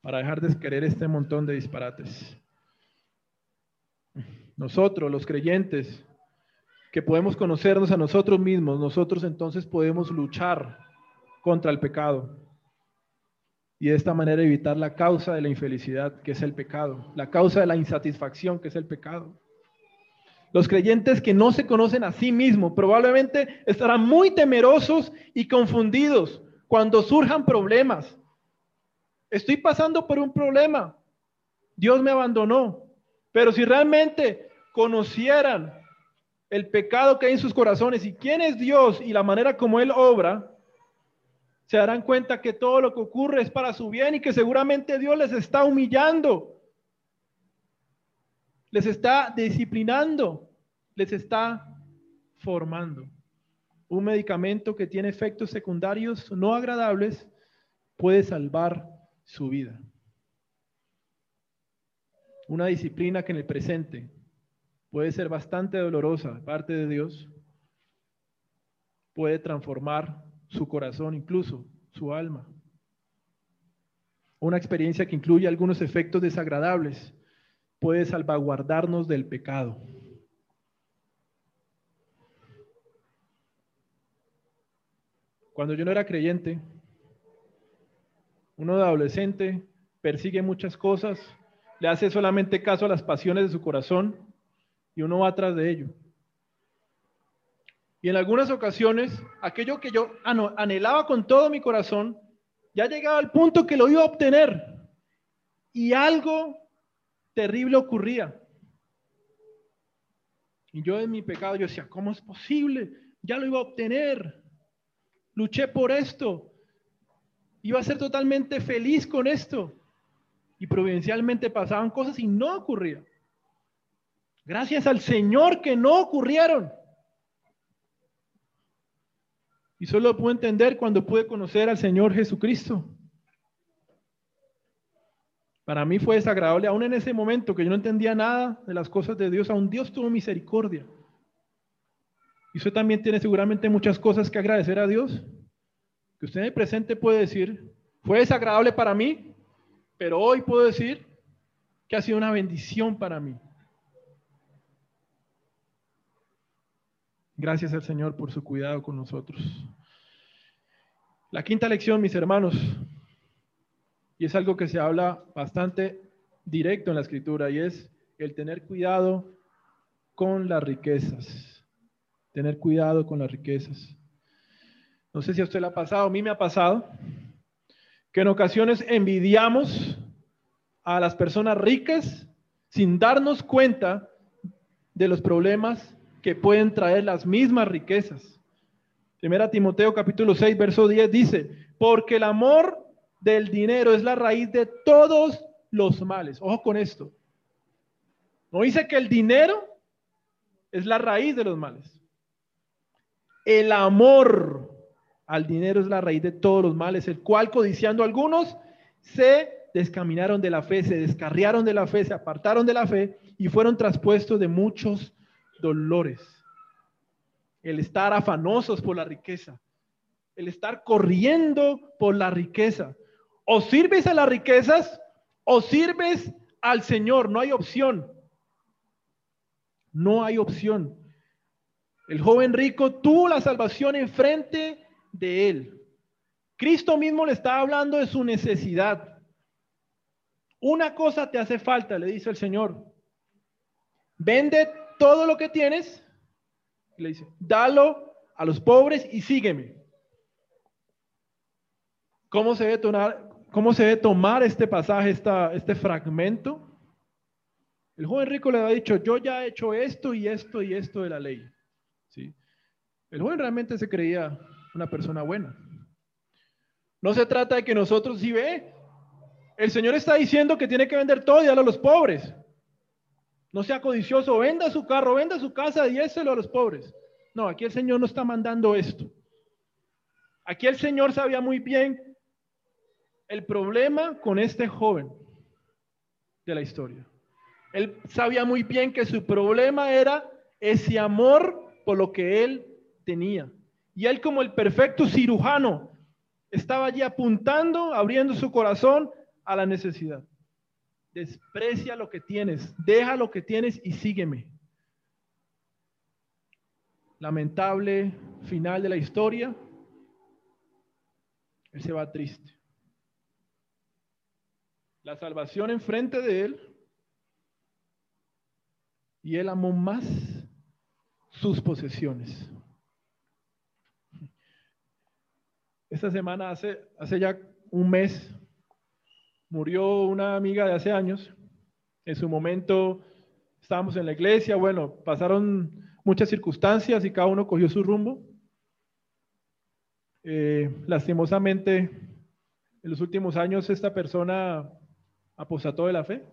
Para dejar de querer este montón de disparates. Nosotros, los creyentes, que podemos conocernos a nosotros mismos, nosotros entonces podemos luchar contra el pecado y de esta manera evitar la causa de la infelicidad, que es el pecado, la causa de la insatisfacción, que es el pecado. Los creyentes que no se conocen a sí mismos probablemente estarán muy temerosos y confundidos cuando surjan problemas. Estoy pasando por un problema. Dios me abandonó. Pero si realmente conocieran el pecado que hay en sus corazones y quién es Dios y la manera como Él obra, se darán cuenta que todo lo que ocurre es para su bien y que seguramente Dios les está humillando, les está disciplinando, les está formando. Un medicamento que tiene efectos secundarios no agradables puede salvar su vida. Una disciplina que en el presente puede ser bastante dolorosa de parte de Dios, puede transformar su corazón, incluso su alma. Una experiencia que incluye algunos efectos desagradables puede salvaguardarnos del pecado. Cuando yo no era creyente, uno de adolescente persigue muchas cosas, le hace solamente caso a las pasiones de su corazón y uno va atrás de ello. Y en algunas ocasiones, aquello que yo anhelaba con todo mi corazón, ya llegaba al punto que lo iba a obtener. Y algo terrible ocurría. Y yo en mi pecado, yo decía, ¿cómo es posible? Ya lo iba a obtener. Luché por esto. Iba a ser totalmente feliz con esto. Y providencialmente pasaban cosas y no ocurría. Gracias al Señor que no ocurrieron. Y solo lo pude entender cuando pude conocer al Señor Jesucristo. Para mí fue desagradable, aún en ese momento que yo no entendía nada de las cosas de Dios, aún Dios tuvo misericordia. Y usted también tiene seguramente muchas cosas que agradecer a Dios. Que usted en el presente puede decir, fue desagradable para mí, pero hoy puedo decir que ha sido una bendición para mí. Gracias al Señor por su cuidado con nosotros. La quinta lección, mis hermanos, y es algo que se habla bastante directo en la escritura, y es el tener cuidado con las riquezas. Tener cuidado con las riquezas. No sé si a usted le ha pasado, a mí me ha pasado, que en ocasiones envidiamos a las personas ricas sin darnos cuenta de los problemas que pueden traer las mismas riquezas. Primera Timoteo capítulo 6, verso 10 dice, porque el amor del dinero es la raíz de todos los males. Ojo con esto. No dice que el dinero es la raíz de los males. El amor al dinero es la raíz de todos los males, el cual codiciando algunos se descaminaron de la fe, se descarriaron de la fe, se apartaron de la fe y fueron traspuestos de muchos dolores. El estar afanosos por la riqueza. El estar corriendo por la riqueza. O sirves a las riquezas o sirves al Señor. No hay opción. No hay opción. El joven rico tuvo la salvación enfrente de él. Cristo mismo le estaba hablando de su necesidad. Una cosa te hace falta, le dice el Señor. Vende todo lo que tienes, le dice, dalo a los pobres y sígueme. ¿Cómo se debe tomar, cómo se tomar este pasaje, esta, este fragmento? El joven rico le había dicho, yo ya he hecho esto y esto y esto de la ley. ¿Sí? El joven realmente se creía una persona buena. No se trata de que nosotros, si ve, el Señor está diciendo que tiene que vender todo y darlo a los pobres. No sea codicioso, venda su carro, venda su casa y déselo a los pobres. No, aquí el Señor no está mandando esto. Aquí el Señor sabía muy bien el problema con este joven de la historia. Él sabía muy bien que su problema era ese amor por lo que él tenía. Y él como el perfecto cirujano estaba allí apuntando, abriendo su corazón a la necesidad. Desprecia lo que tienes, deja lo que tienes y sígueme. Lamentable final de la historia. Él se va triste. La salvación enfrente de él. Y él amó más sus posesiones. Esta semana, hace, hace ya un mes, murió una amiga de hace años. En su momento estábamos en la iglesia, bueno, pasaron muchas circunstancias y cada uno cogió su rumbo. Eh, lastimosamente, en los últimos años esta persona apostató de la fe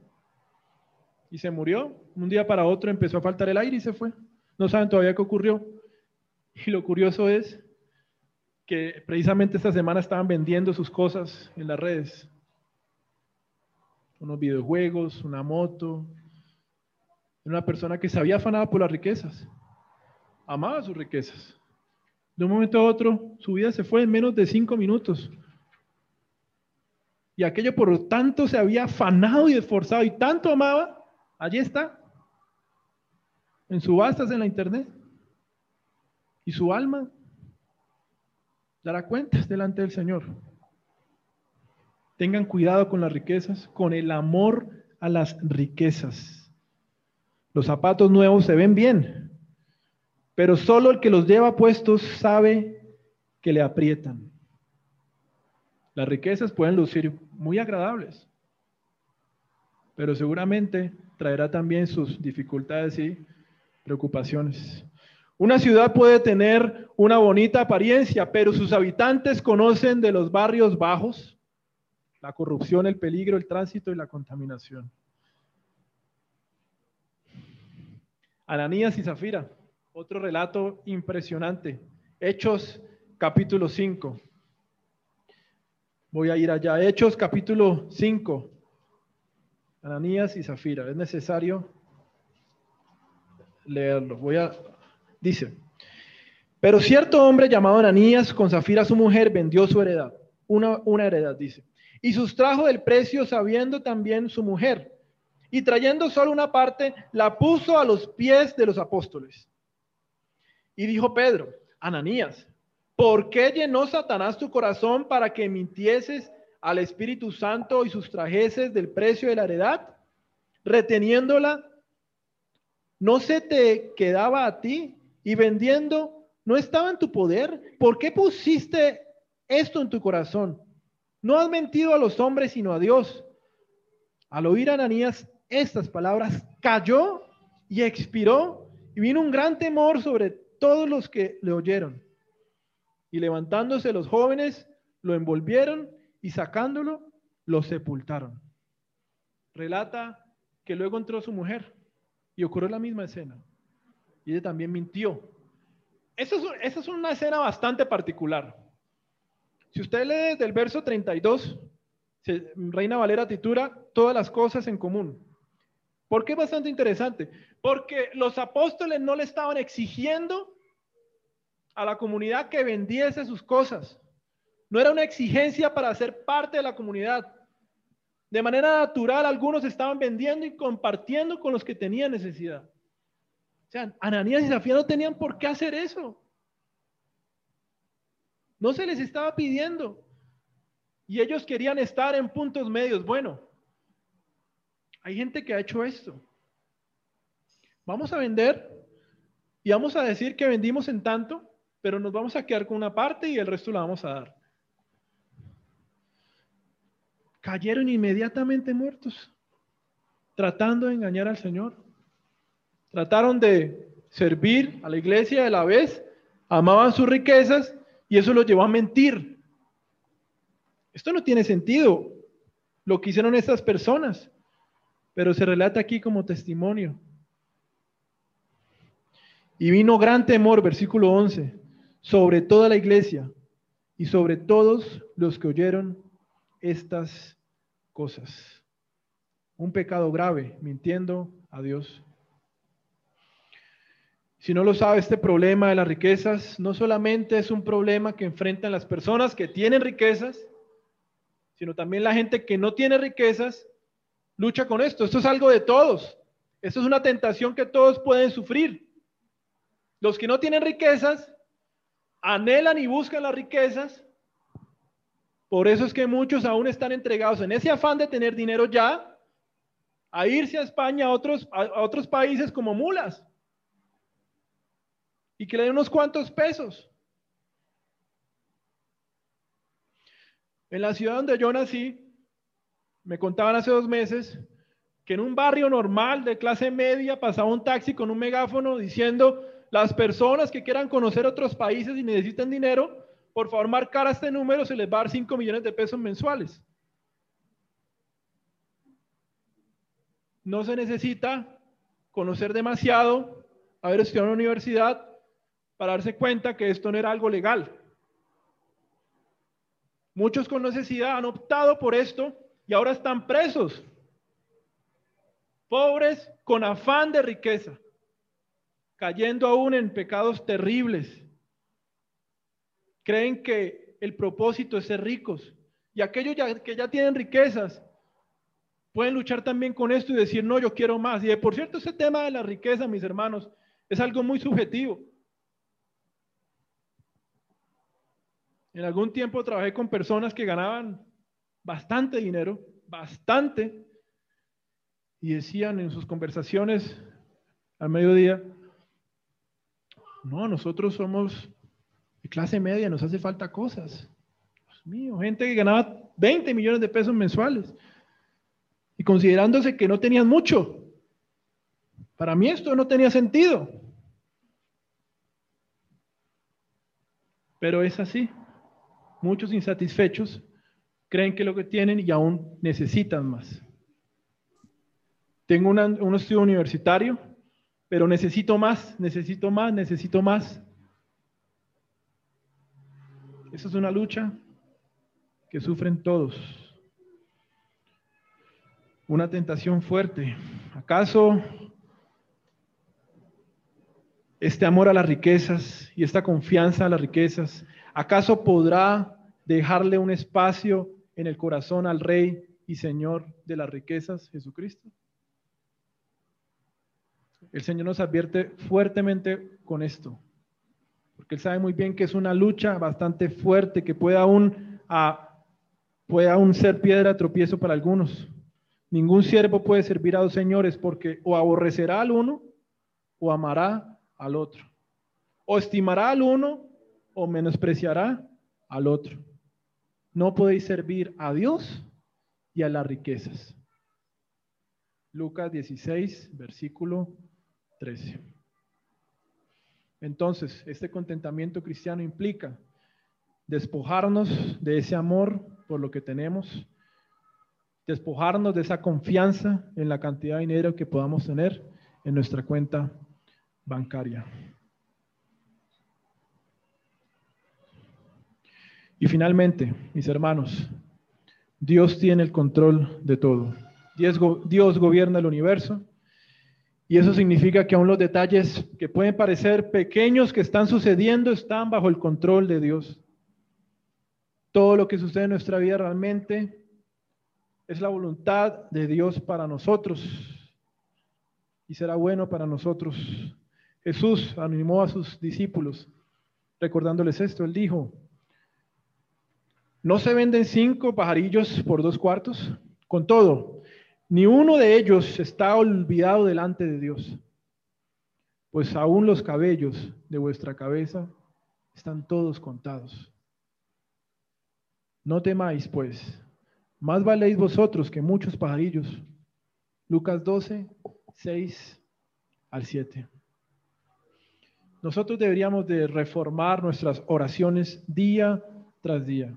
y se murió. Un día para otro empezó a faltar el aire y se fue. No saben todavía qué ocurrió. Y lo curioso es que precisamente esta semana estaban vendiendo sus cosas en las redes. Unos videojuegos, una moto. Era una persona que se había afanado por las riquezas. Amaba sus riquezas. De un momento a otro, su vida se fue en menos de cinco minutos. Y aquello por lo tanto se había afanado y esforzado y tanto amaba, allí está, en subastas en la internet. Y su alma dará cuentas delante del Señor. Tengan cuidado con las riquezas, con el amor a las riquezas. Los zapatos nuevos se ven bien, pero solo el que los lleva puestos sabe que le aprietan. Las riquezas pueden lucir muy agradables, pero seguramente traerá también sus dificultades y preocupaciones. Una ciudad puede tener una bonita apariencia, pero sus habitantes conocen de los barrios bajos, la corrupción, el peligro, el tránsito y la contaminación. Ananías y Zafira, otro relato impresionante. Hechos capítulo 5. Voy a ir allá. Hechos capítulo 5. Ananías y Zafira. Es necesario leerlo. Voy a Dice, pero cierto hombre llamado Ananías con Zafira su mujer vendió su heredad, una, una heredad, dice, y sustrajo del precio sabiendo también su mujer, y trayendo solo una parte, la puso a los pies de los apóstoles. Y dijo Pedro, Ananías, ¿por qué llenó Satanás tu corazón para que mintieses al Espíritu Santo y sustrajeses del precio de la heredad, reteniéndola? ¿No se te quedaba a ti y vendiendo no estaba en tu poder? ¿Por qué pusiste esto en tu corazón? No has mentido a los hombres, sino a Dios. Al oír Ananías estas palabras, cayó y expiró, y vino un gran temor sobre todos los que le oyeron. Y levantándose los jóvenes, lo envolvieron y sacándolo, lo sepultaron. Relata que luego entró su mujer y ocurrió la misma escena y ella también mintió. Esa es, una escena bastante particular. Si usted lee del verso 32, Reina Valera titula todas las cosas en común. ¿Por qué es bastante interesante? Porque los apóstoles no le estaban exigiendo a la comunidad que vendiese sus cosas. No era una exigencia para ser parte de la comunidad. De manera natural, algunos estaban vendiendo y compartiendo con los que tenían necesidad. O sea, Ananías y Zafira no tenían por qué hacer eso. No se les estaba pidiendo. Y ellos querían estar en puntos medios. Bueno, hay gente que ha hecho esto. Vamos a vender y vamos a decir que vendimos en tanto, pero nos vamos a quedar con una parte y el resto la vamos a dar. Cayeron inmediatamente muertos. tratando de engañar al Señor. Trataron de servir a la iglesia de la vez, amaban sus riquezas y eso los llevó a mentir. Esto no tiene sentido, lo que hicieron estas personas, pero se relata aquí como testimonio. Y vino gran temor, versículo 11, sobre toda la iglesia y sobre todos los que oyeron estas cosas. Un pecado grave, mintiendo a Dios. Si no lo sabe, este problema de las riquezas no solamente es un problema que enfrentan las personas que tienen riquezas, sino también la gente que no tiene riquezas lucha con esto. Esto es algo de todos. Esto es una tentación que todos pueden sufrir. Los que no tienen riquezas anhelan y buscan las riquezas. Por eso es que muchos aún están entregados en ese afán de tener dinero ya a irse a España, a otros, a otros países como mulas. Y que le den unos cuantos pesos. En la ciudad donde yo nací, me contaban hace dos meses que en un barrio normal de clase media pasaba un taxi con un megáfono diciendo las personas que quieran conocer otros países y necesitan dinero, por favor marcar a este número, se les va a dar 5 millones de pesos mensuales. No se necesita conocer demasiado, haber estudiado en la universidad, para darse cuenta que esto no era algo legal. Muchos con necesidad han optado por esto y ahora están presos. Pobres con afán de riqueza cayendo aún en pecados terribles. Creen que el propósito es ser ricos. Y aquellos que ya tienen riquezas pueden luchar también con esto y decir, no, yo quiero más. Y por cierto, ese tema de la riqueza, mis hermanos, es algo muy subjetivo. En algún tiempo trabajé con personas que ganaban bastante dinero, bastante, y decían en sus conversaciones al mediodía, no, nosotros somos de clase media, nos hace falta cosas. Dios mío, gente que ganaba 20 millones de pesos mensuales y considerándose que no tenían mucho. Para mí esto no tenía sentido. Pero es así. Muchos insatisfechos creen que lo que tienen y aún necesitan más. Tengo un estudio universitario pero necesito más, necesito más, necesito más. Esa es una lucha que sufren todos. Una tentación fuerte. ¿Acaso este amor a las riquezas y esta confianza a las riquezas, acaso podrá dejarle un espacio en el corazón al Rey y Señor de las riquezas, Jesucristo? el Señor nos advierte fuertemente con esto, porque Él sabe muy bien que es una lucha bastante fuerte, que puede aún, puede aún ser piedra tropiezo para algunos. Ningún siervo puede servir a dos señores porque o aborrecerá al uno o amará al otro. O estimará al uno o menospreciará al otro. No podéis servir a Dios y a las riquezas. Lucas 16, versículo 13. Entonces, este contentamiento cristiano implica despojarnos de ese amor por lo que tenemos, despojarnos de esa confianza en la cantidad de dinero que podamos tener en nuestra cuenta bancaria. Y finalmente, mis hermanos, Dios tiene el control de todo. Dios, gobierna el universo y eso significa que aún los detalles que pueden parecer pequeños que están sucediendo están bajo el control de Dios. Todo lo que sucede en nuestra vida realmente es la voluntad de Dios para nosotros y será bueno para nosotros. Jesús animó a sus discípulos recordándoles esto. Él dijo, ¿no se venden cinco pajarillos por dos cuartos? Con todo, ni uno de ellos está olvidado delante de Dios, pues aún los cabellos de vuestra cabeza están todos contados. No temáis, pues, más valéis vosotros que muchos pajarillos. Lucas 12, 6 al 7. Nosotros deberíamos de reformar nuestras oraciones día tras día.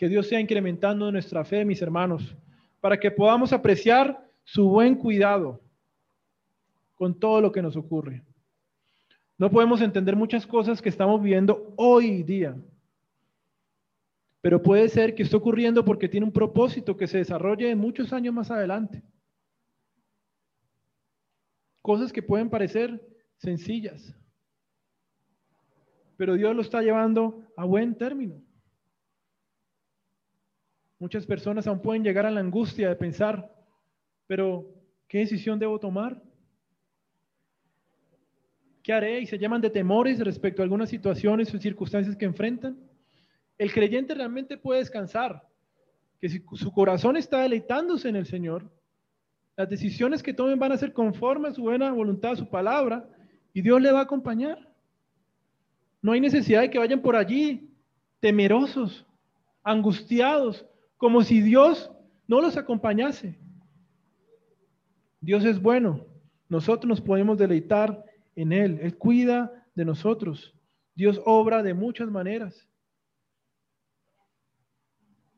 Que Dios sea incrementando nuestra fe, mis hermanos, para que podamos apreciar su buen cuidado con todo lo que nos ocurre. No podemos entender muchas cosas que estamos viviendo hoy día, pero puede ser que esté ocurriendo porque tiene un propósito que se desarrolle muchos años más adelante. Cosas que pueden parecer sencillas, pero Dios lo está llevando a buen término. Muchas personas aún pueden llegar a la angustia de pensar, pero ¿qué decisión debo tomar? ¿Qué haré? Y se llaman de temores respecto a algunas situaciones o circunstancias que enfrentan. El creyente realmente puede descansar, que si su corazón está deleitándose en el Señor, las decisiones que tomen van a ser conforme a su buena voluntad, a su palabra, y Dios le va a acompañar. No hay necesidad de que vayan por allí temerosos, angustiados, como si Dios no los acompañase. Dios es bueno. Nosotros nos podemos deleitar en Él. Él cuida de nosotros. Dios obra de muchas maneras.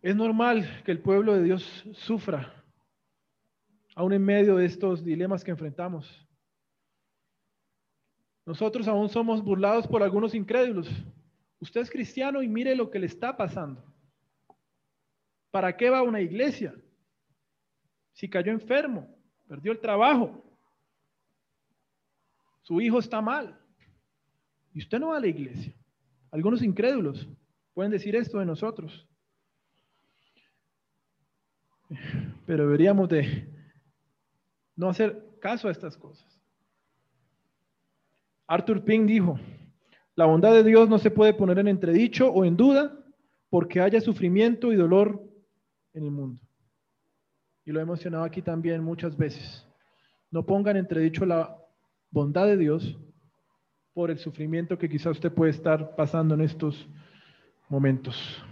Es normal que el pueblo de Dios sufra, aún en medio de estos dilemas que enfrentamos. Nosotros aún somos burlados por algunos incrédulos. Usted es cristiano y mire lo que le está pasando. ¿Para qué va a una iglesia? Si cayó enfermo, perdió el trabajo, su hijo está mal y usted no va a la iglesia. Algunos incrédulos pueden decir esto de nosotros. Pero deberíamos de no hacer caso a estas cosas. Arthur Pink dijo, la bondad de Dios no se puede poner en entredicho o en duda porque haya sufrimiento y dolor en el mundo. Y lo he mencionado aquí también muchas veces. No pongan en entredicho la bondad de Dios por el sufrimiento que quizá usted puede estar pasando en estos momentos.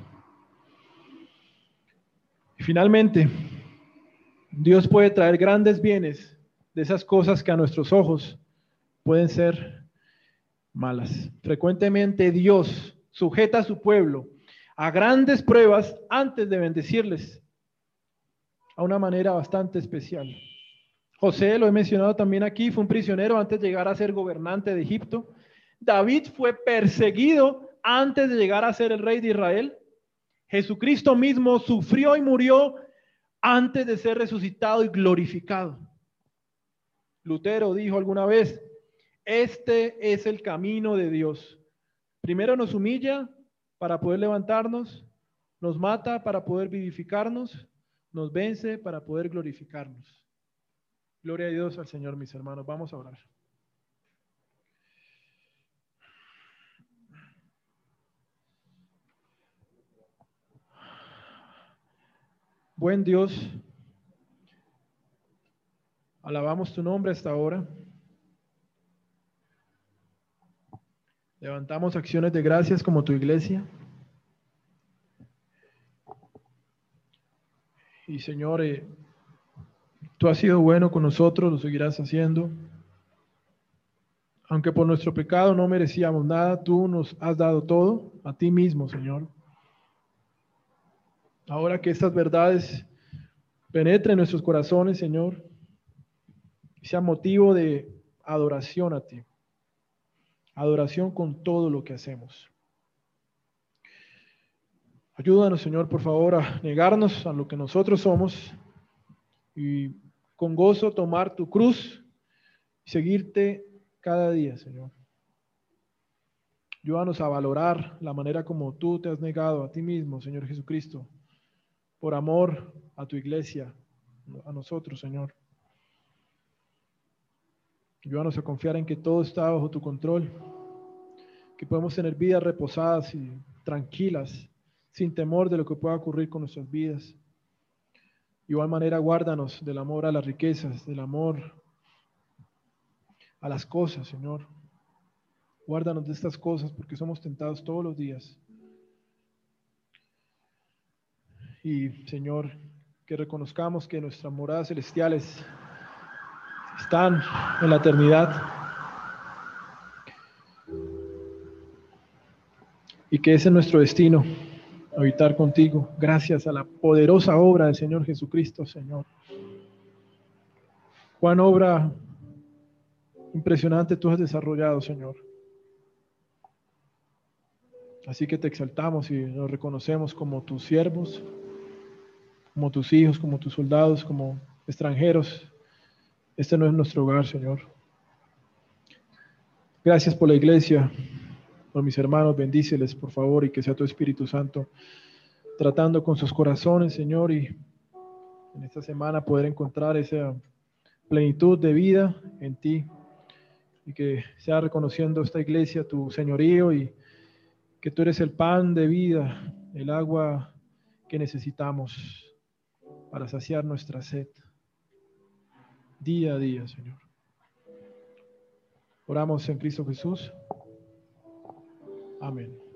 Y finalmente, Dios puede traer grandes bienes de esas cosas que a nuestros ojos pueden ser malas. Frecuentemente Dios sujeta a su pueblo a grandes pruebas antes de bendecirles a una manera bastante especial. José, lo he mencionado también aquí, fue un prisionero antes de llegar a ser gobernante de Egipto. David fue perseguido antes de llegar a ser el rey de Israel. Jesucristo mismo sufrió y murió antes de ser resucitado y glorificado. Lutero dijo alguna vez, este es el camino de Dios. Primero nos humilla para poder levantarnos, nos mata para poder vivificarnos, nos vence para poder glorificarnos. Gloria a Dios al Señor, mis hermanos. Vamos a orar. Buen Dios, alabamos tu nombre hasta ahora. Levantamos acciones de gracias como tu iglesia. Y Señor, eh, Tú has sido bueno con nosotros, lo seguirás haciendo. Aunque por nuestro pecado no merecíamos nada, tú nos has dado todo a ti mismo, Señor. Ahora que estas verdades penetren en nuestros corazones, Señor, sea motivo de adoración a ti. Adoración con todo lo que hacemos. Ayúdanos, Señor, por favor, a negarnos a lo que nosotros somos y con gozo tomar tu cruz y seguirte cada día, Señor. Ayúdanos a valorar la manera como tú te has negado a ti mismo, Señor Jesucristo, por amor a tu iglesia, a nosotros, Señor. Ayúdanos a confiar en que todo está bajo tu control, que podemos tener vidas reposadas y tranquilas, sin temor de lo que pueda ocurrir con nuestras vidas igual manera, guárdanos del amor a las riquezas, del amor a las cosas, Señor. Guárdanos de estas cosas porque somos tentados todos los días. Y, Señor, que reconozcamos que nuestras moradas celestiales están en la eternidad y que ese es nuestro destino, habitar contigo, gracias a la poderosa obra del Señor Jesucristo, Señor. Cuán obra impresionante tú has desarrollado, Señor. Así que te exaltamos y nos reconocemos como tus siervos, como tus hijos, como tus soldados, como extranjeros. Este no es nuestro hogar, Señor. Gracias por la iglesia, por mis hermanos, bendíceles, por favor, y que sea tu Espíritu Santo tratando con sus corazones, Señor, y en esta semana poder encontrar esa plenitud de vida en ti y que sea reconociendo esta iglesia tu señorío y que tú eres el pan de vida, el agua que necesitamos para saciar nuestra sed día a día, Señor. Oramos en Cristo Jesús. Amen.